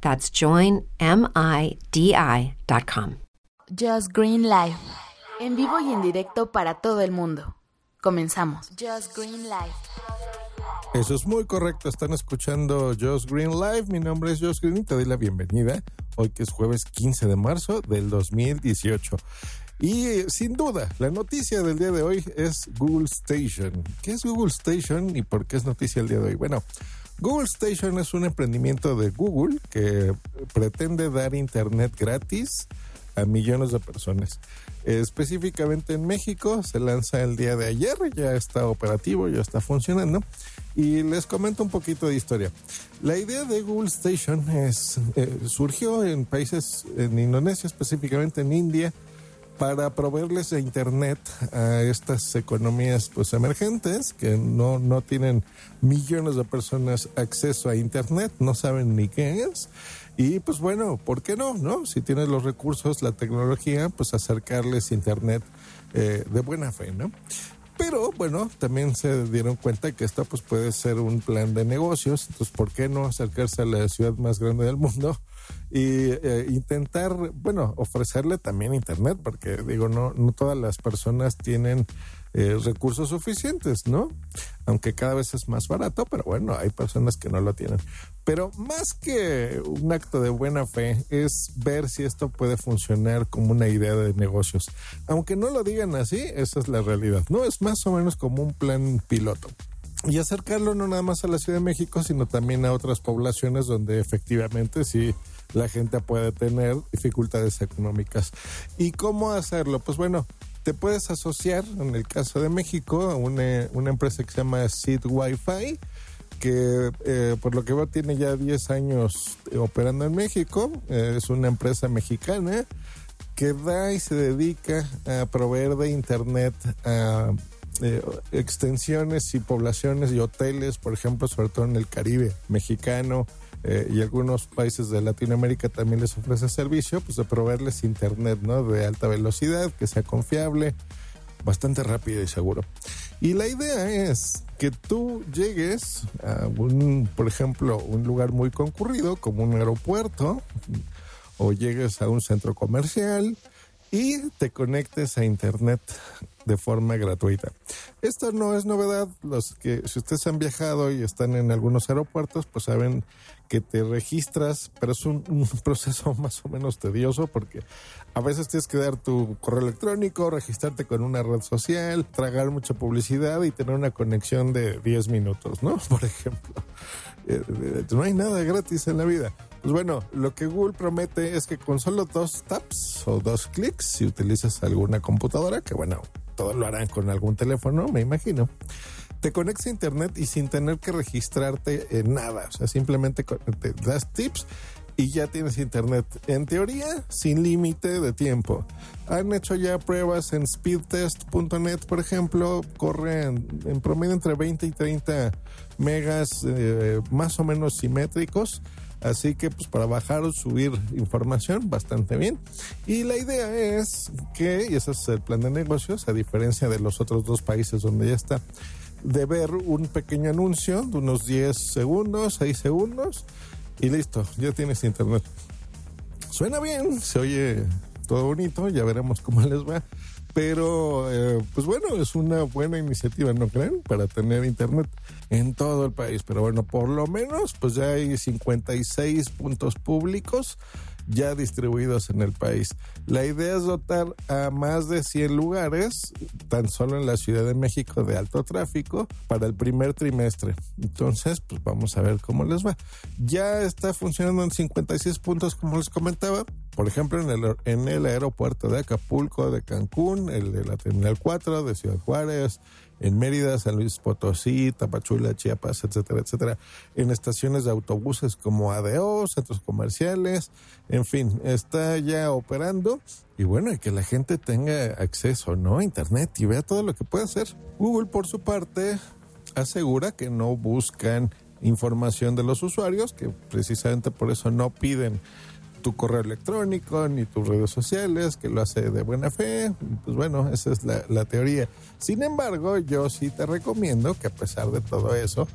That's joinmidi.com. Just Green Life. En vivo y en directo para todo el mundo. Comenzamos. Just Green Life. Eso es muy correcto. Están escuchando Just Green Live. Mi nombre es Just Green y te doy la bienvenida. Hoy que es jueves 15 de marzo del 2018. Y eh, sin duda, la noticia del día de hoy es Google Station. ¿Qué es Google Station y por qué es noticia el día de hoy? Bueno, Google Station es un emprendimiento de Google que pretende dar internet gratis a millones de personas. Específicamente en México se lanza el día de ayer, ya está operativo, ya está funcionando. Y les comento un poquito de historia. La idea de Google Station eh, surgió en países, en Indonesia, específicamente en India, para proveerles internet a estas economías pues emergentes que no, no tienen millones de personas acceso a internet, no saben ni qué es. Y pues bueno, ¿por qué no? ¿No? Si tienes los recursos, la tecnología, pues acercarles internet eh, de buena fe, ¿no? Pero bueno, también se dieron cuenta que esto pues puede ser un plan de negocios, entonces ¿por qué no acercarse a la ciudad más grande del mundo y eh, intentar, bueno, ofrecerle también internet, porque digo, no, no todas las personas tienen eh, recursos suficientes, ¿no? Aunque cada vez es más barato, pero bueno, hay personas que no lo tienen. Pero más que un acto de buena fe es ver si esto puede funcionar como una idea de negocios. Aunque no lo digan así, esa es la realidad, ¿no? Es más o menos como un plan piloto y acercarlo no nada más a la Ciudad de México, sino también a otras poblaciones donde efectivamente sí la gente puede tener dificultades económicas. ¿Y cómo hacerlo? Pues bueno, te puedes asociar, en el caso de México, a una, empresa que se llama Seed Wi-Fi, que eh, por lo que veo tiene ya 10 años operando en México. Eh, es una empresa mexicana que da y se dedica a proveer de internet a eh, extensiones y poblaciones y hoteles, por ejemplo, sobre todo en el Caribe mexicano, eh, y algunos países de Latinoamérica también les ofrece servicio, pues de proveerles internet, ¿no? De alta velocidad, que sea confiable, bastante rápido y seguro. Y la idea es que tú llegues a un, por ejemplo, un lugar muy concurrido como un aeropuerto o llegues a un centro comercial y te conectes a internet de forma gratuita. Esto no es novedad. Los que, si ustedes han viajado y están en algunos aeropuertos, pues saben que te registras, pero es un, proceso más o menos tedioso porque a veces tienes que dar tu correo electrónico, registrarte con una red social, tragar mucha publicidad y tener una conexión de 10 minutos, ¿no? Por ejemplo. Eh, eh, no hay nada gratis en la vida. Pues bueno, lo que Google promete es que con solo dos taps o dos clics, si utilizas alguna computadora, que bueno, todos lo harán con algún teléfono, me imagino, te conectas a internet y sin tener que registrarte en nada. O sea, simplemente te das tips y ya tienes internet. En teoría, sin límite de tiempo. Han hecho ya pruebas en speedtest.net, por ejemplo, corre en, promedio entre 20 y 30 megas eh, más o menos simétricos. Así que pues para bajar o subir información bastante bien. Y la idea es que, y ese es el plan de negocios, a diferencia de los otros dos países donde ya está, de ver un pequeño anuncio de unos 10 segundos, 6 segundos y listo, ya tienes internet. Suena bien, se oye todo bonito, ya veremos cómo les va. Pero, eh, pues bueno, es una buena iniciativa, ¿no creen? Para tener internet en todo el país. Pero bueno, por lo menos, pues ya hay 56 puntos públicos ya distribuidos en el país. La idea es dotar a más de 100 lugares, tan solo en la Ciudad de México, de alto tráfico para el primer trimestre. Entonces, pues vamos a ver cómo les va. Ya está funcionando en 56 puntos, como les comentaba. Por ejemplo, en el, en el aeropuerto de Acapulco, de Cancún, el de la Terminal 4, de Ciudad Juárez, en Mérida, San Luis Potosí, Tapachula, Chiapas, etcétera, etcétera, en estaciones de autobuses como ADO, centros comerciales, en fin, está ya operando y bueno, y que la gente tenga acceso, ¿no? A Internet y vea todo lo que puede hacer. Google, por su parte, asegura que no buscan información de los usuarios, que precisamente por eso no piden tu correo electrónico ni tus redes sociales, que lo hace de buena fe. Pues bueno, esa es la, teoría. Sin embargo, yo sí te recomiendo que a pesar de todo eso,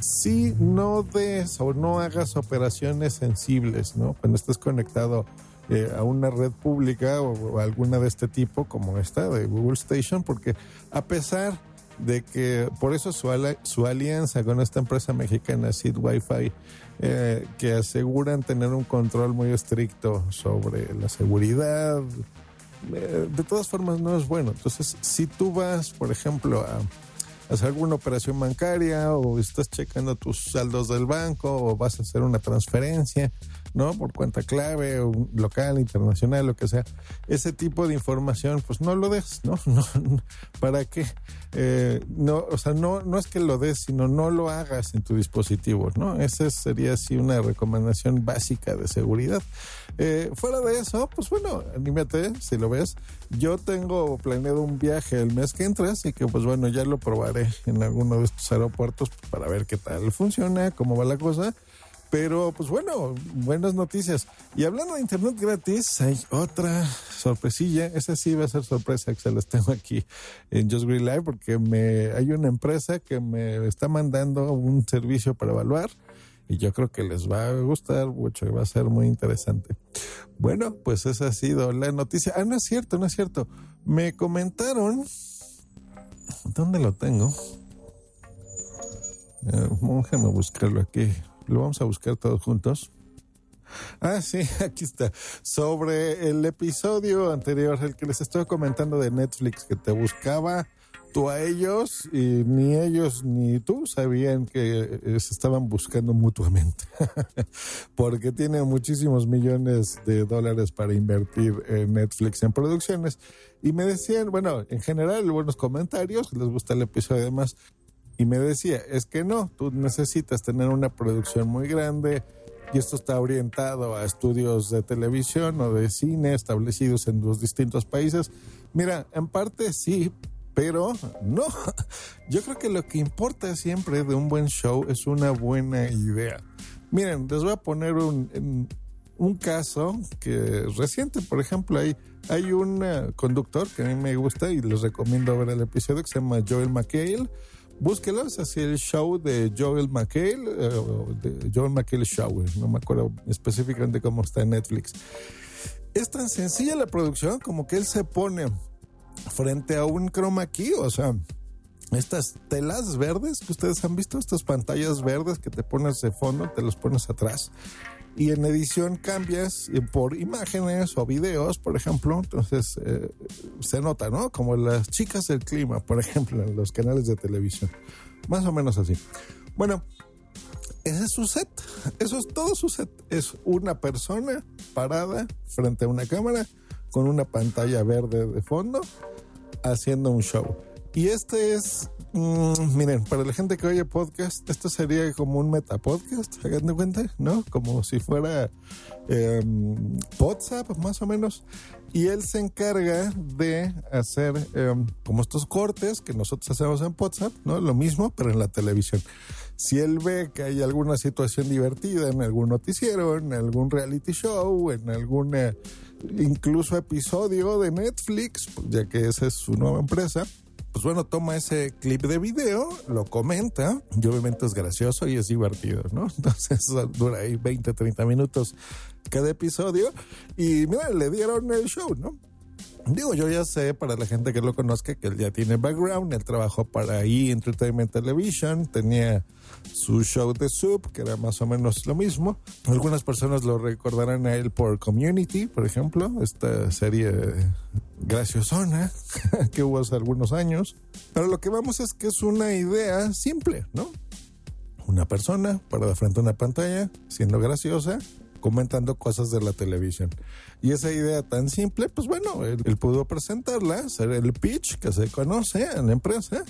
si no des o no hagas operaciones sensibles, ¿no? Cuando estés conectado eh, a una red pública o, alguna de este tipo, como esta de Google Station, porque a pesar de que por eso su, su alianza con esta empresa mexicana, Seed Wi-Fi, eh, que aseguran tener un control muy estricto sobre la seguridad. Eh, de todas formas, no es bueno. Entonces, si tú vas, por ejemplo, a hacer alguna operación bancaria o estás checando tus saldos del banco o vas a hacer una transferencia, ¿no? Por cuenta clave, local, internacional, lo que sea. Ese tipo de información, pues no lo des, ¿no? ¿Para qué? Eh, no, o sea, no, no es que lo des, sino no lo hagas en tu dispositivo, ¿no? Esa sería así una recomendación básica de seguridad. Eh, fuera de eso, pues bueno, anímate, si lo ves. Yo tengo planeado un viaje el mes que entra, así que pues bueno, ya lo probaré en alguno de estos aeropuertos para ver qué tal funciona, cómo va la cosa. Pero pues bueno, buenas noticias. Y hablando de internet gratis, hay otra sorpresilla. Esa sí va a ser sorpresa que se las tengo aquí en Just Green Live porque me hay una empresa que me está mandando un servicio para evaluar y yo creo que les va a gustar mucho y va a ser muy interesante. Bueno, pues esa ha sido la noticia. Ah, no es cierto, no es cierto. Me comentaron. ¿Dónde lo tengo? Déjame buscarlo aquí. Lo vamos a buscar todos juntos. Ah, sí, aquí está. Sobre el episodio anterior, el que les estoy comentando de Netflix, que te buscaba tú a ellos y ni ellos ni tú sabían que se estaban buscando mutuamente. Porque tiene muchísimos millones de dólares para invertir en Netflix en producciones. Y me decían, bueno, en general, buenos comentarios, les gusta el episodio además. Y me decía, es que no, tú necesitas tener una producción muy grande y esto está orientado a estudios de televisión o de cine establecidos en los distintos países. Mira, en parte sí, pero no. Yo creo que lo que importa siempre de un buen show es una buena idea. Miren, les voy a poner un, un caso que reciente, por ejemplo, hay, hay un eh, conductor que a mí me gusta y les recomiendo ver el episodio que se llama Joel McHale búsquelo, es así el show de Joel McHale, eh, Joel McHale Show, no me acuerdo específicamente cómo está en Netflix. Es tan sencilla la producción como que él se pone frente a un chroma key, o sea, estas telas verdes que ustedes han visto, estas pantallas verdes que te pones de fondo, te los pones atrás y en edición cambias por imágenes o videos, por ejemplo, entonces eh, se nota, ¿no? Como las chicas del clima, por ejemplo, en los canales de televisión. Más o menos así. Bueno, ese es su set. Eso es todo su set. Es una persona parada frente a una cámara con una pantalla verde de fondo haciendo un show. Y este es, mm, miren, para la gente que oye podcast, esto sería como un metapodcast, hagan de cuenta, ¿no? Como si fuera eh, WhatsApp, más o menos. Y él se encarga de hacer em, como estos cortes que nosotros hacemos en WhatsApp, ¿no? Lo mismo, pero en la televisión. Si él ve que hay alguna situación divertida en algún noticiero, en algún reality show, en algún incluso episodio de Netflix, ya que esa es su nueva empresa, pues bueno, toma ese clip de video, lo comenta, y obviamente es gracioso y es divertido, ¿no? Entonces dura ahí 20, 30 minutos cada episodio y mira, le dieron el show, ¿no? Digo, yo ya sé, para la gente que lo conozca, que él ya tiene background, él trabajó para E! Entertainment Television, tenía su show de Soup, que era más o menos lo mismo. Algunas personas lo recordarán a él por Community, por ejemplo, esta serie graciosona que hubo hace algunos años. Pero lo que vamos es que es una idea simple, ¿no? Una persona parada frente a una pantalla, siendo graciosa, comentando cosas de la televisión. Y esa idea tan simple, pues bueno, él, pudo presentarla, hacer el pitch que se conoce en la empresa,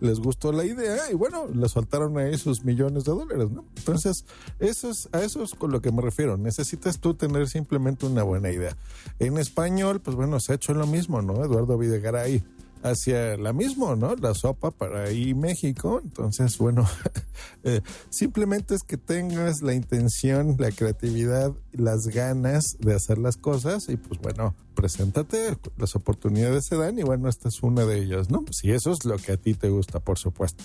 les gustó la idea y bueno, le soltaron ahí sus millones de dólares, ¿no? Entonces, eso es, a eso es con lo que me refiero. Necesitas tú tener simplemente una buena idea. En español, pues bueno, se ha hecho lo mismo, ¿no? Eduardo Videgaray hacia la misma, ¿no? La sopa para ahí México. Entonces, bueno, eh, simplemente es que tengas la intención, la creatividad, las ganas de hacer las cosas y pues bueno, preséntate, las oportunidades se dan y bueno, esta es una de ellas, ¿no? Si eso es lo que a ti te gusta, por supuesto.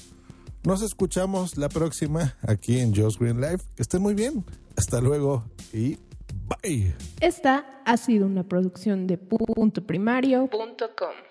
Nos escuchamos la próxima aquí en Joe's Green Life. Que estén muy bien. Hasta luego y bye. Esta ha sido una producción de punto primario.com.